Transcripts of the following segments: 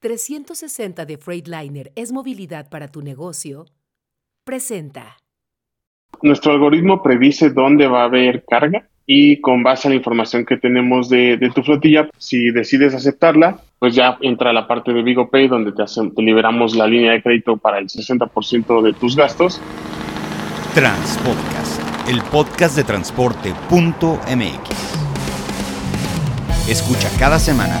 360 de Freightliner es movilidad para tu negocio, presenta. Nuestro algoritmo predice dónde va a haber carga y con base a la información que tenemos de, tu flotilla, si decides aceptarla, pues ya entra la parte de Vigo Pay donde te, te liberamos la línea de crédito para el 60% de tus gastos. Transpodcast, el podcast de transporte.mx. Escucha cada semana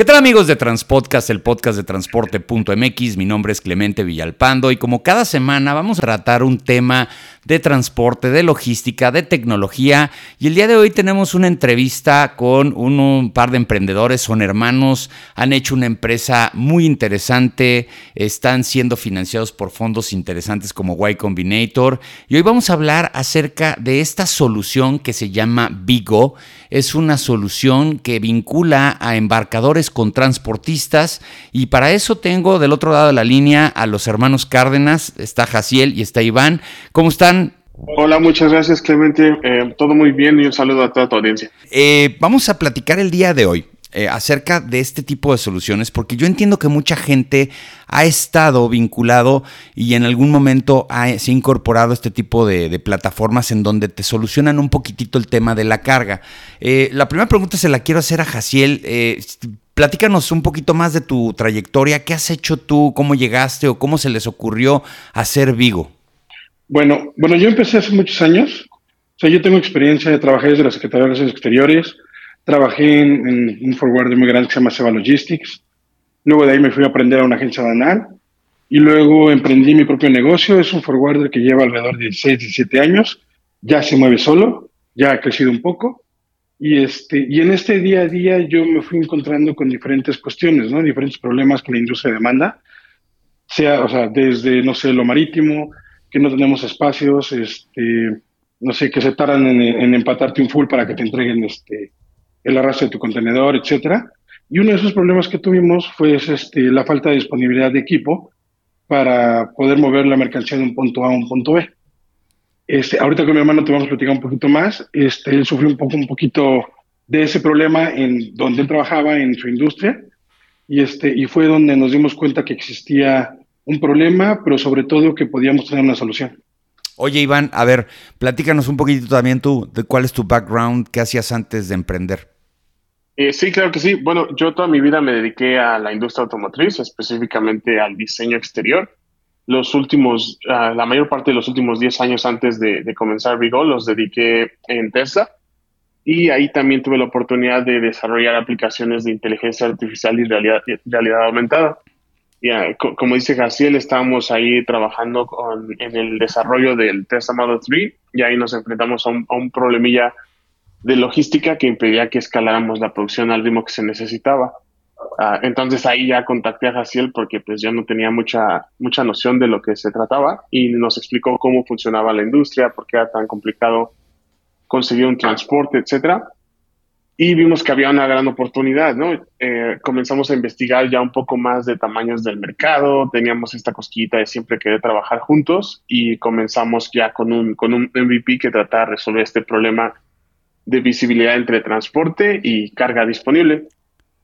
¿Qué tal amigos de Transpodcast, el podcast de transporte.mx? Mi nombre es Clemente Villalpando y como cada semana vamos a tratar un tema de transporte, de logística, de tecnología y el día de hoy tenemos una entrevista con un, par de emprendedores, son hermanos, han hecho una empresa muy interesante, están siendo financiados por fondos interesantes como Y Combinator y hoy vamos a hablar acerca de esta solución que se llama Vigo. Es una solución que vincula a embarcadores con transportistas y para eso tengo del otro lado de la línea a los hermanos Cárdenas, está Jaciel y está Iván. ¿Cómo están? Hola, muchas gracias Clemente, eh, todo muy bien y un saludo a toda tu audiencia. Eh, vamos a platicar el día de hoy. Eh, acerca de este tipo de soluciones, porque yo entiendo que mucha gente ha estado vinculado y en algún momento se ha incorporado este tipo de, plataformas en donde te solucionan un poquitito el tema de la carga. la primera pregunta se la quiero hacer a Jaciel. Platícanos un poquito más de tu trayectoria. ¿Qué has hecho tú? ¿Cómo llegaste o cómo se les ocurrió hacer Vigo? Bueno, bueno, yo empecé hace muchos años. O sea, yo tengo experiencia de trabajar desde la Secretaría de Relaciones Exteriores. Trabajé en, un forwarder muy grande que se llama Seba Logistics. Luego de ahí me fui a aprender a una agencia banal. Y luego emprendí mi propio negocio. Es un forwarder que lleva alrededor de 16, 17 años. Ya se mueve solo. Ya ha crecido un poco. Y, este, y en este día a día yo me fui encontrando con diferentes cuestiones, ¿no? Diferentes problemas que la industria demanda, sea, o sea, desde, no sé, lo marítimo, que no tenemos espacios, este, no sé, que se tardan en, empatarte un full para que te entreguen este, el arrastre de tu contenedor, etcétera. Y uno de esos problemas que tuvimos fue este, la falta de disponibilidad de equipo para poder mover la mercancía de un punto A a un punto B. Este, ahorita con mi hermano te vamos a platicar un poquito más. Este, él sufrió un poco, un poquito de ese problema en donde él trabajaba en su industria y este y fue donde nos dimos cuenta que existía un problema, pero sobre todo que podíamos tener una solución. Oye, Iván, a ver, platícanos un poquito también tú de cuál es tu background, qué hacías antes de emprender. Eh, sí, claro que sí. Bueno, yo toda mi vida me dediqué a la industria automotriz, específicamente al diseño exterior los últimos, ah, la mayor parte de los últimos 10 años antes de, comenzar Vigo los dediqué en Tesla y ahí también tuve la oportunidad de desarrollar aplicaciones de inteligencia artificial y realidad, realidad aumentada. Y, ah, como dice Gaciel, estábamos ahí trabajando en el desarrollo del Tesla Model 3 y ahí nos enfrentamos a un, a un problemilla de logística que impedía que escaláramos la producción al ritmo que se necesitaba. Ah, entonces ahí ya contacté a Jaciel porque pues yo no tenía mucha, mucha noción de lo que se trataba y nos explicó cómo funcionaba la industria, por qué era tan complicado conseguir un transporte, etcétera. Y vimos que había una gran oportunidad, ¿no? Eh, comenzamos a investigar ya un poco más de tamaños del mercado, teníamos esta cosquillita de siempre querer trabajar juntos y comenzamos ya con un, con un MVP que trataba de resolver este problema de visibilidad entre transporte y carga disponible.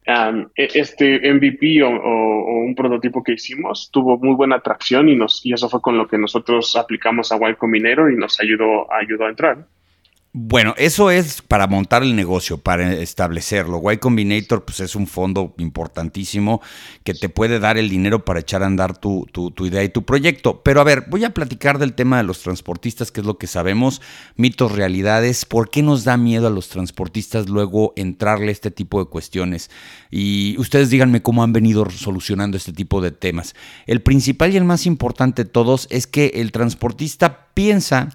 E, este MVP o, un prototipo que hicimos tuvo muy buena atracción y, nos, y eso fue con lo que nosotros aplicamos a Y Combinator y nos ayudó, ayudó a entrar. Bueno, eso es para montar el negocio, para establecerlo. Y Combinator pues es un fondo importantísimo que te puede dar el dinero para echar a andar tu, idea y tu proyecto. Pero a ver, voy a platicar del tema de los transportistas, que es lo que sabemos, mitos, realidades, por qué nos da miedo a los transportistas luego entrarle a este tipo de cuestiones. Y ustedes díganme cómo han venido solucionando este tipo de temas. El principal y el más importante de todos es que el transportista piensa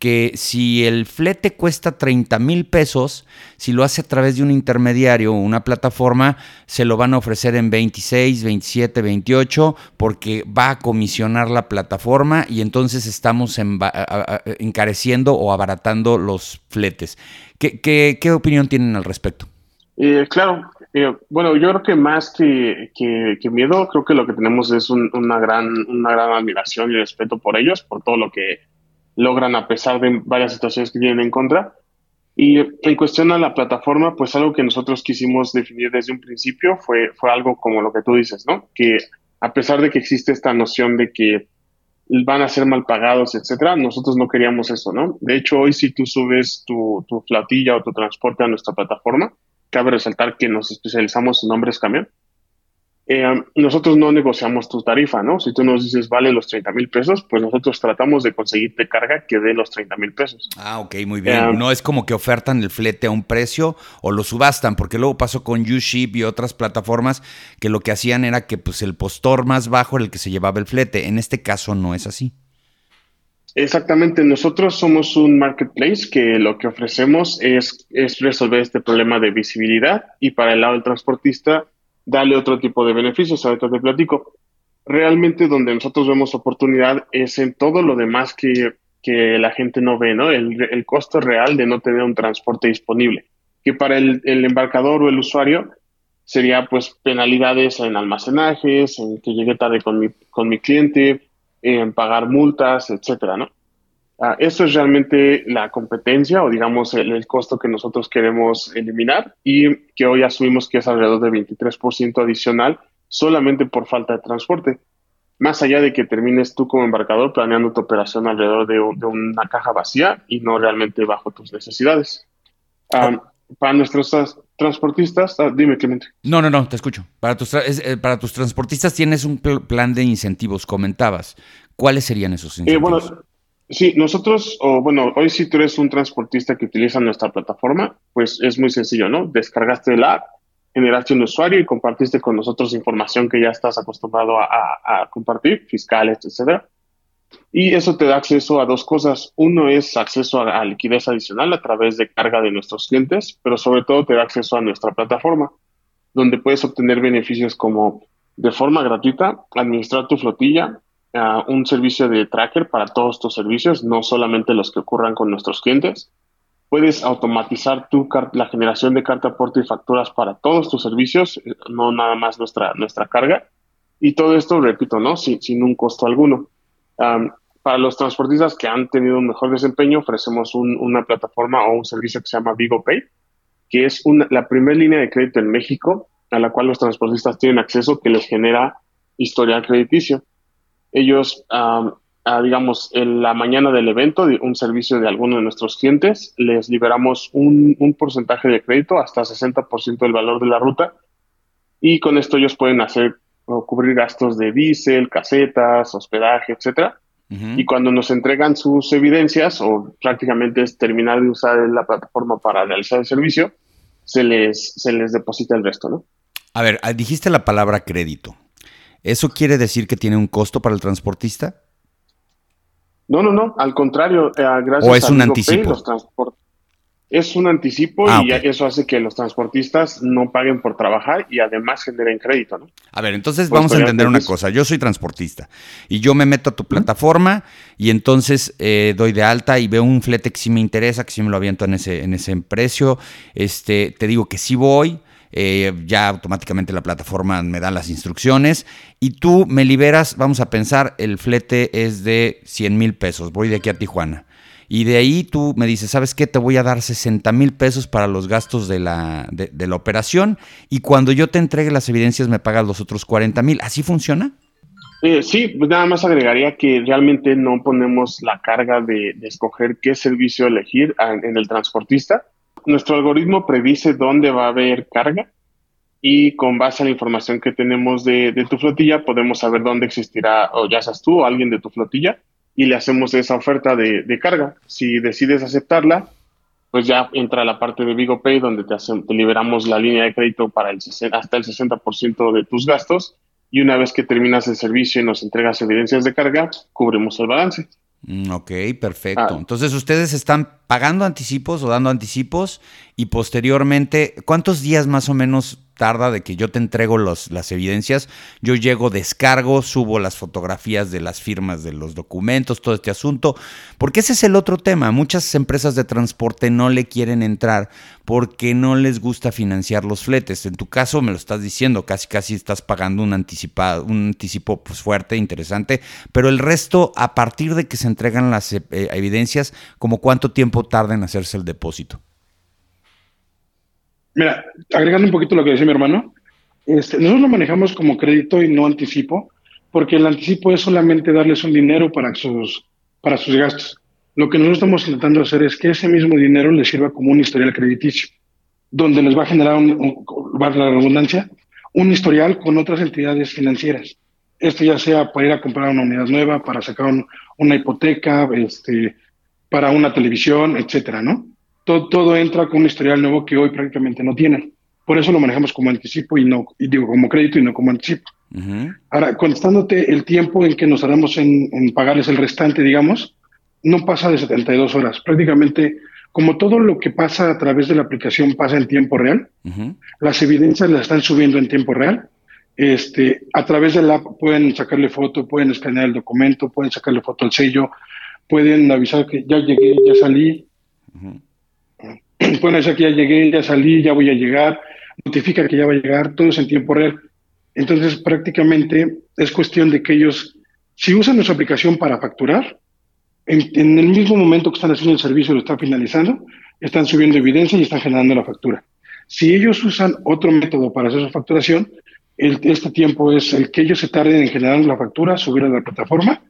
que si el flete cuesta 30 mil pesos, si lo hace a través de un intermediario o una plataforma, se lo van a ofrecer en 26, 27, 28, porque va a comisionar la plataforma y entonces estamos encareciendo o abaratando los fletes. ¿Qué, qué, opinión tienen al respecto? Eh, claro, Eh, bueno, yo creo que más que, miedo, creo que lo que tenemos es gran, una gran admiración y respeto por ellos, por todo lo que logran a pesar de varias situaciones que tienen en contra. Y en cuestión a la plataforma, pues algo que nosotros quisimos definir desde un principio fue, fue algo como lo que tú dices, ¿no? Que a pesar de que existe esta noción de que van a ser mal pagados, etcétera, nosotros no queríamos eso, ¿no? De hecho, hoy si tú subes tu, tu flatilla o tu transporte a nuestra plataforma, cabe resaltar que nos especializamos en hombres camión, eh, nosotros no negociamos tu tarifa, ¿no? Si tú nos dices vale los 30 mil pesos, pues nosotros tratamos de conseguirte carga que dé los 30 mil pesos. Ah, ok, muy bien. Eh, no es como que ofertan el flete a un precio o lo subastan, porque luego pasó con YouShip y otras plataformas que lo que hacían era que pues el postor más bajo era el que se llevaba el flete. En este caso no es así. Exactamente, nosotros somos un marketplace que lo que ofrecemos es, es resolver este problema de visibilidad y para el lado del transportista darle otro tipo de beneficios, ahorita te platico. Realmente donde nosotros vemos oportunidad es en todo lo demás que, que la gente no ve, ¿no? El, el, costo real de no tener un transporte disponible, que para el, el embarcador o el usuario sería pues penalidades en almacenajes, en que llegue tarde con mi, con mi cliente, en pagar multas, etcétera, ¿no? Uh, eso es realmente la competencia o digamos el, costo que nosotros queremos eliminar y que hoy asumimos que es alrededor de 23% adicional solamente por falta de transporte. Más allá de que termines tú como embarcador planeando tu operación alrededor de, una caja vacía y no realmente bajo tus necesidades. Um, para nuestros transportistas, ah, dime Clemente. No, no, no, te escucho. Para tus, eh, para tus transportistas tienes un plan de incentivos, comentabas. ¿Cuáles serían esos eh, incentivos? bueno, Sí, nosotros, o bueno, hoy si tú eres un transportista que utiliza nuestra plataforma, pues es muy sencillo, ¿no? Descargaste la app, generaste un usuario y compartiste con nosotros información que ya estás acostumbrado a, compartir, fiscales, etcétera. Y eso te da acceso a dos cosas. Uno es acceso a, liquidez adicional a través de carga de nuestros clientes, pero sobre todo te da acceso a nuestra plataforma, donde puedes obtener beneficios como de forma gratuita, administrar tu flotilla, un servicio de tracker para todos tus servicios, no solamente los que ocurran con nuestros clientes. Puedes automatizar la generación de carta aporte y facturas para todos tus servicios, eh, no nada más nuestra, nuestra carga. Y todo esto, repito, ¿no? Sin, sin un costo alguno. para los transportistas que han tenido un mejor desempeño, ofrecemos una plataforma o un servicio que se llama Vigo Pay, que es la primera línea de crédito en México a la cual los transportistas tienen acceso que les genera historial crediticio ellos, digamos, en la mañana del evento, un servicio de alguno de nuestros clientes, les liberamos un, porcentaje de crédito hasta 60% del valor de la ruta y con esto ellos pueden hacer o cubrir gastos de diésel, casetas, hospedaje, etcétera. Y cuando nos entregan sus evidencias o prácticamente es terminar de usar la plataforma para realizar el servicio, se les, se les deposita el resto, ¿no? A ver, ah, dijiste la palabra crédito. ¿Eso quiere decir que tiene un costo para el transportista? No, no, no, al contrario, eh, gracias ¿O es un anticipo? es un anticipo ah, y eso hace que los transportistas no paguen por trabajar y además generen crédito, ¿no? A ver, entonces vamos a entender una cosa. Yo soy transportista y yo me meto a tu plataforma y entonces eh, doy de alta y veo un flete que sí me interesa, que sí me lo aviento en ese, en ese precio. Este, te digo que sí voy eh, ya automáticamente la plataforma me da las instrucciones y tú me liberas, vamos a pensar, el flete es de 100 mil pesos, voy de aquí a Tijuana. Y de ahí tú me dices, ¿sabes qué? Te voy a dar 60 mil pesos para los gastos de la, de, la operación y cuando yo te entregue las evidencias me pagas los otros 40 mil. ¿Así funciona? Eh, sí, pues nada más agregaría que realmente no ponemos la carga de, escoger qué servicio elegir en el transportista nuestro algoritmo predice dónde va a haber carga y con base a la información que tenemos de, tu flotilla podemos saber dónde existirá o ya seas tú o alguien de tu flotilla y le hacemos esa oferta de, carga. Si decides aceptarla, pues ya entra la parte de Vigo Pay donde te, te liberamos la línea de crédito para el, hasta el 60% de tus gastos y una vez que terminas el servicio y nos entregas evidencias de carga, cubrimos el balance. Mm, ok, perfecto. Ah. Entonces ustedes están pagando anticipos o dando anticipos y posteriormente, ¿cuántos días más o menos tarda de que yo te entrego las evidencias, yo llego, descargo, subo las fotografías de las firmas de los documentos, todo este asunto, porque ese es el otro tema. Muchas empresas de transporte no le quieren entrar porque no les gusta financiar los fletes. En tu caso me lo estás diciendo, casi casi estás pagando un anticipado, un anticipo pues, fuerte, interesante, pero el resto, a partir de que se entregan las eh, evidencias, ¿como cuánto tiempo tarda en hacerse el depósito? Mira, agregando un poquito lo que decía mi hermano, este, nosotros lo manejamos como crédito y no anticipo, porque el anticipo es solamente darles un dinero para sus, para sus gastos. Lo que nosotros estamos intentando hacer es que ese mismo dinero les sirva como un historial crediticio, donde les va a generar, un, va la redundancia, un historial con otras entidades financieras. Esto ya sea para ir a comprar una unidad nueva, para sacar una hipoteca, este, para una televisión, etcétera, ¿no? Todo, entra con un historial nuevo que hoy prácticamente no tienen. Por eso lo manejamos como anticipo y no, y digo, como crédito y no como anticipo. Ahora, contestándote el tiempo en que nos haremos en, pagarles el restante, digamos, no pasa de 72 horas. Prácticamente, como todo lo que pasa a través de la aplicación pasa en tiempo real, las evidencias las están subiendo en tiempo real. Este, a través de la app pueden sacarle foto, pueden escanear el documento, pueden sacarle foto al sello, pueden avisar que ya llegué, ya salí. Bueno, decir que ya llegué, ya salí, ya voy a llegar, notifica que ya va a llegar, todo es en tiempo real. Entonces, prácticamente es cuestión de que ellos, si usan nuestra aplicación para facturar, en, el mismo momento que están haciendo el servicio, lo están finalizando, están subiendo evidencia y están generando la factura. Si ellos usan otro método para hacer su facturación, este tiempo es el que ellos se tarden en generar la factura, subir a la plataforma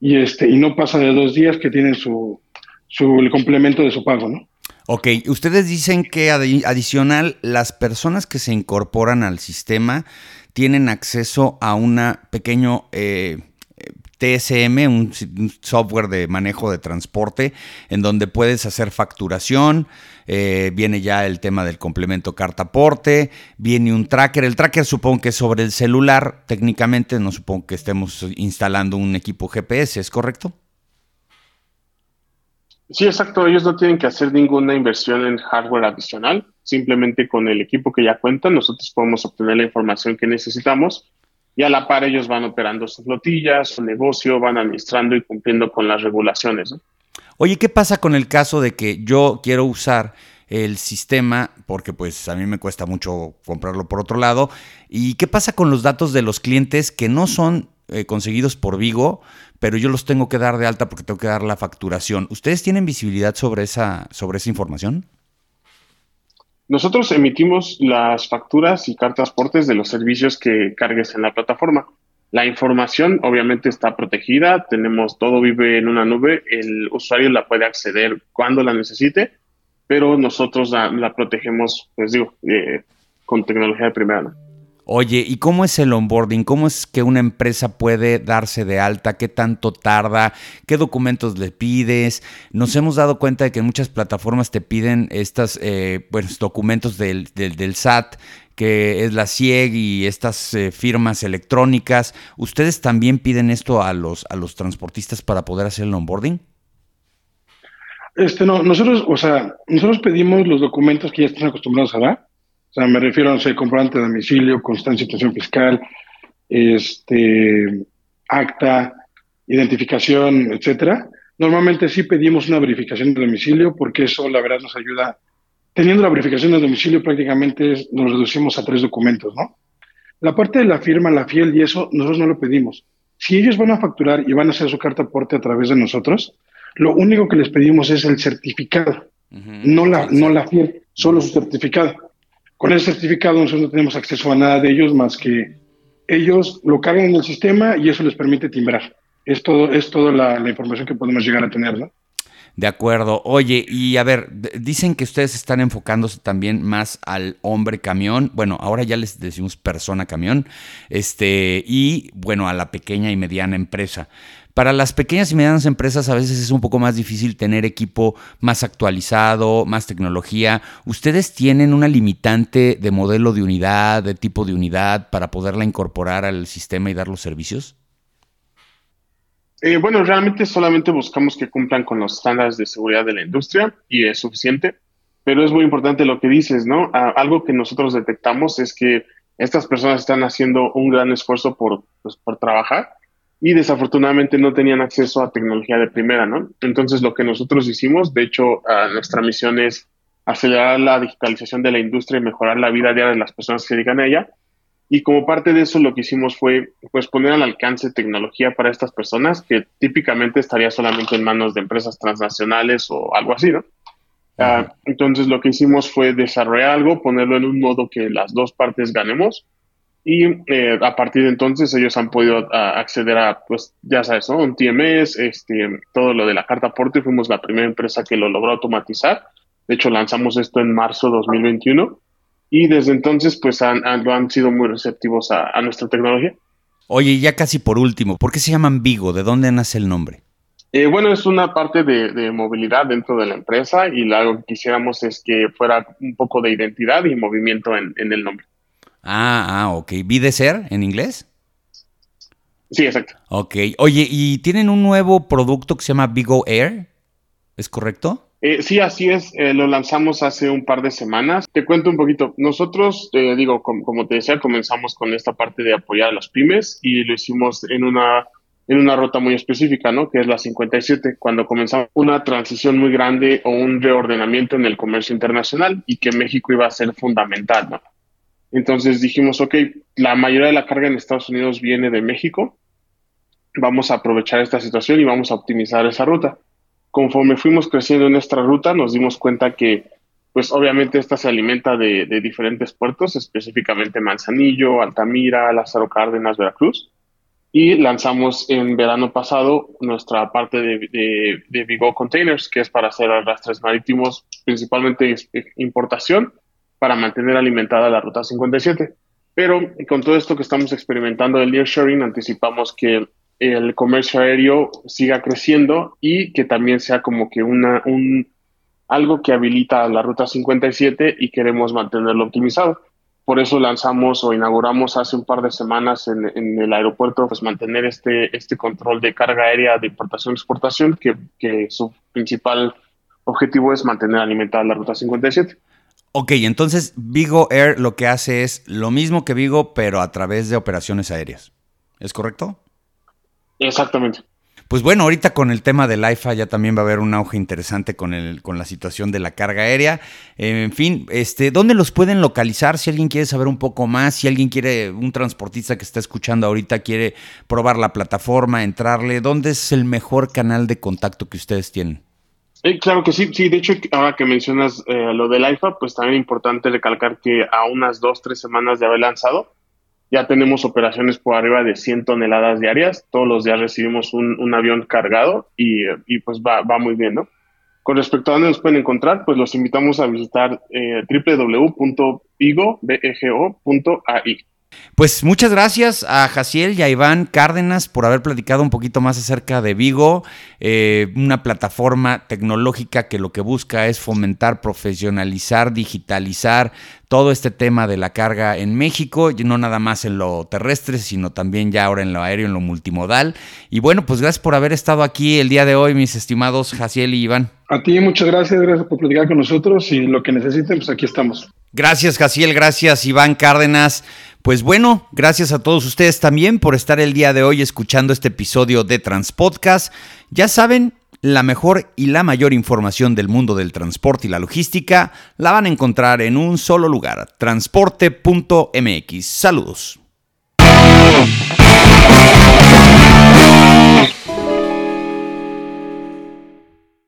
y este y no pasa de dos días que tienen su, su el complemento de su pago, ¿no? Ok, ustedes dicen que adicional, las personas que se incorporan al sistema tienen acceso a un pequeño eh, TSM, un, software de manejo de transporte, en donde puedes hacer facturación, eh, viene ya el tema del complemento cartaporte, viene un tracker, el tracker supongo que es sobre el celular, técnicamente no supongo que estemos instalando un equipo GPS, ¿es correcto? Sí, exacto. Ellos no tienen que hacer ninguna inversión en hardware adicional. Simplemente con el equipo que ya cuentan, nosotros podemos obtener la información que necesitamos y a la par ellos van operando sus flotillas, su negocio, van administrando y cumpliendo con las regulaciones. Oye, ¿qué pasa con el caso de que yo quiero usar el sistema, porque pues a mí me cuesta mucho comprarlo por otro lado. ¿Y qué pasa con los datos de los clientes que no son eh, conseguidos por Vigo, pero yo los tengo que dar de alta porque tengo que dar la facturación. ¿Ustedes tienen visibilidad sobre esa, sobre esa información? Nosotros emitimos las facturas y cartas portes de los servicios que cargues en la plataforma. La información obviamente está protegida, tenemos todo vive en una nube, el usuario la puede acceder cuando la necesite, pero nosotros la, protegemos, pues digo, eh, con tecnología de primera. Oye, ¿y cómo es el onboarding? ¿Cómo es que una empresa puede darse de alta? ¿Qué tanto tarda? ¿Qué documentos le pides? Nos hemos dado cuenta de que muchas plataformas te piden estos eh, documentos del, SAT, que es la CIEG y estas eh, firmas electrónicas. ¿Ustedes también piden esto a los, a los transportistas para poder hacer el onboarding? Este, no, nosotros, o sea, nosotros pedimos los documentos que ya están acostumbrados a dar o sea, me refiero a, no sé, comprobante de domicilio, constancia de situación fiscal, este, acta, identificación, etcétera. Normalmente sí pedimos una verificación de domicilio porque eso la verdad nos ayuda. Teniendo la verificación de domicilio prácticamente nos reducimos a tres documentos, ¿no? La parte de la firma, la fiel y eso, nosotros no lo pedimos. Si ellos van a facturar y van a hacer su carta aporte a través de nosotros, lo único que les pedimos es el certificado, no, la, no la fiel, solo su certificado. Con el certificado nosotros no tenemos acceso a nada de ellos más que ellos lo cargan en el sistema y eso les permite timbrar. Es todo, es toda la, información que podemos llegar a tener, ¿no? De acuerdo. Oye, y a ver, dicen que ustedes están enfocándose también más al hombre camión. Bueno, ahora ya les decimos persona camión. Este, y bueno, a la pequeña y mediana empresa. Para las pequeñas y medianas empresas a veces es un poco más difícil tener equipo más actualizado, más tecnología. ¿Ustedes tienen una limitante de modelo de unidad, de tipo de unidad, para poderla incorporar al sistema y dar los servicios? Eh, bueno, realmente solamente buscamos que cumplan con los estándares de seguridad de la industria y es suficiente. Pero es muy importante lo que dices, ¿no? algo que nosotros detectamos es que estas personas están haciendo un gran esfuerzo por, pues, por trabajar y desafortunadamente no tenían acceso a tecnología de primera, ¿no? Entonces lo que nosotros hicimos, de hecho, nuestra misión es acelerar la digitalización de la industria y mejorar la vida diaria de las personas que se dedican a ella. Y como parte de eso lo que hicimos fue pues poner al alcance tecnología para estas personas que típicamente estaría solamente en manos de empresas transnacionales o algo así, ¿no? Ah, entonces lo que hicimos fue desarrollar algo, ponerlo en un modo que las dos partes ganemos y eh, a partir de entonces ellos han podido acceder a, pues ya sabes, ¿no? Un TMS, este, todo lo de la carta aporte, fuimos la primera empresa que lo logró automatizar. De hecho, lanzamos esto en marzo de 2021 y desde entonces pues han, han, sido muy receptivos a, a nuestra tecnología. Oye, ya casi por último, ¿por qué se llaman Vigo? ¿De dónde nace el nombre? Eh, bueno, es una parte de, movilidad dentro de la empresa y lo que quisiéramos es que fuera un poco de identidad y movimiento en, el nombre. Ah, ah, ok. ¿Vi de ser en inglés? Sí, exacto. Ok. Oye, ¿y tienen un nuevo producto que se llama Vigo Air? ¿Es correcto? Eh, sí, así es. Eh, lo lanzamos hace un par de semanas. Te cuento un poquito. Nosotros, digo, como te decía, comenzamos con esta parte de apoyar a las pymes y lo hicimos en una en una ruta muy específica, ¿no? Que es la 57, cuando comenzamos una transición muy grande o un reordenamiento en el comercio internacional y que México iba a ser fundamental, ¿no? Entonces dijimos, ok, la mayoría de la carga en Estados Unidos viene de México, vamos a aprovechar esta situación y vamos a optimizar esa ruta. Conforme fuimos creciendo en esta ruta, nos dimos cuenta que, pues obviamente esta se alimenta de, de diferentes puertos, específicamente Manzanillo, Altamira, Lázaro Cárdenas, Veracruz y lanzamos en verano pasado nuestra parte de, de, Vigo Containers, que es para hacer arrastres marítimos, principalmente importación, para mantener alimentada la Ruta 57. Pero con todo esto que estamos experimentando del nearshoring, anticipamos que el comercio aéreo siga creciendo y que también sea como que una, un, algo que habilita la Ruta 57 y queremos mantenerlo optimizado por eso lanzamos o inauguramos hace un par de semanas en, el aeropuerto, pues mantener este, este control de carga aérea de importación-exportación, que, que su principal objetivo es mantener alimentada la Ruta 57. Ok, entonces Vigo Air lo que hace es lo mismo que Vigo, pero a través de operaciones aéreas. ¿Es correcto? Exactamente. Pues bueno, ahorita con el tema del IFA ya también va a haber un auge interesante con, el, con la situación de la carga aérea. en fin, este, ¿dónde los pueden localizar? Si alguien quiere saber un poco más, si alguien quiere, un transportista que está escuchando ahorita quiere probar la plataforma, entrarle, ¿dónde es el mejor canal de contacto que ustedes tienen? Eh, claro que sí, sí, de hecho, ahora que mencionas eh, lo del IFA, pues también es importante recalcar que a unas dos, tres semanas de haber lanzado, ya tenemos operaciones por arriba de 100 toneladas diarias. Todos los días recibimos un, avión cargado y, pues va, muy bien, ¿no? Con respecto a dónde nos pueden encontrar, pues los invitamos a visitar eh, www.vigo.ai. Pues muchas gracias a Jaciel y a Iván Cárdenas por haber platicado un poquito más acerca de Vigo, eh, una plataforma tecnológica que lo que busca es fomentar, profesionalizar, digitalizar todo este tema de la carga en México, y no nada más en lo terrestre, sino también ya ahora en lo aéreo, en lo multimodal. Y bueno, pues gracias por haber estado aquí el día de hoy, mis estimados Jaciel y Iván. A ti muchas gracias, gracias por platicar con nosotros y lo que necesiten, pues aquí estamos. Gracias, Jaciel, gracias, Iván Cárdenas. Pues bueno, gracias a todos ustedes también por estar el día de hoy escuchando este episodio de Transpodcast. Ya saben, la mejor y la mayor información del mundo del transporte y la logística la van a encontrar en un solo lugar, transporte.mx. Saludos.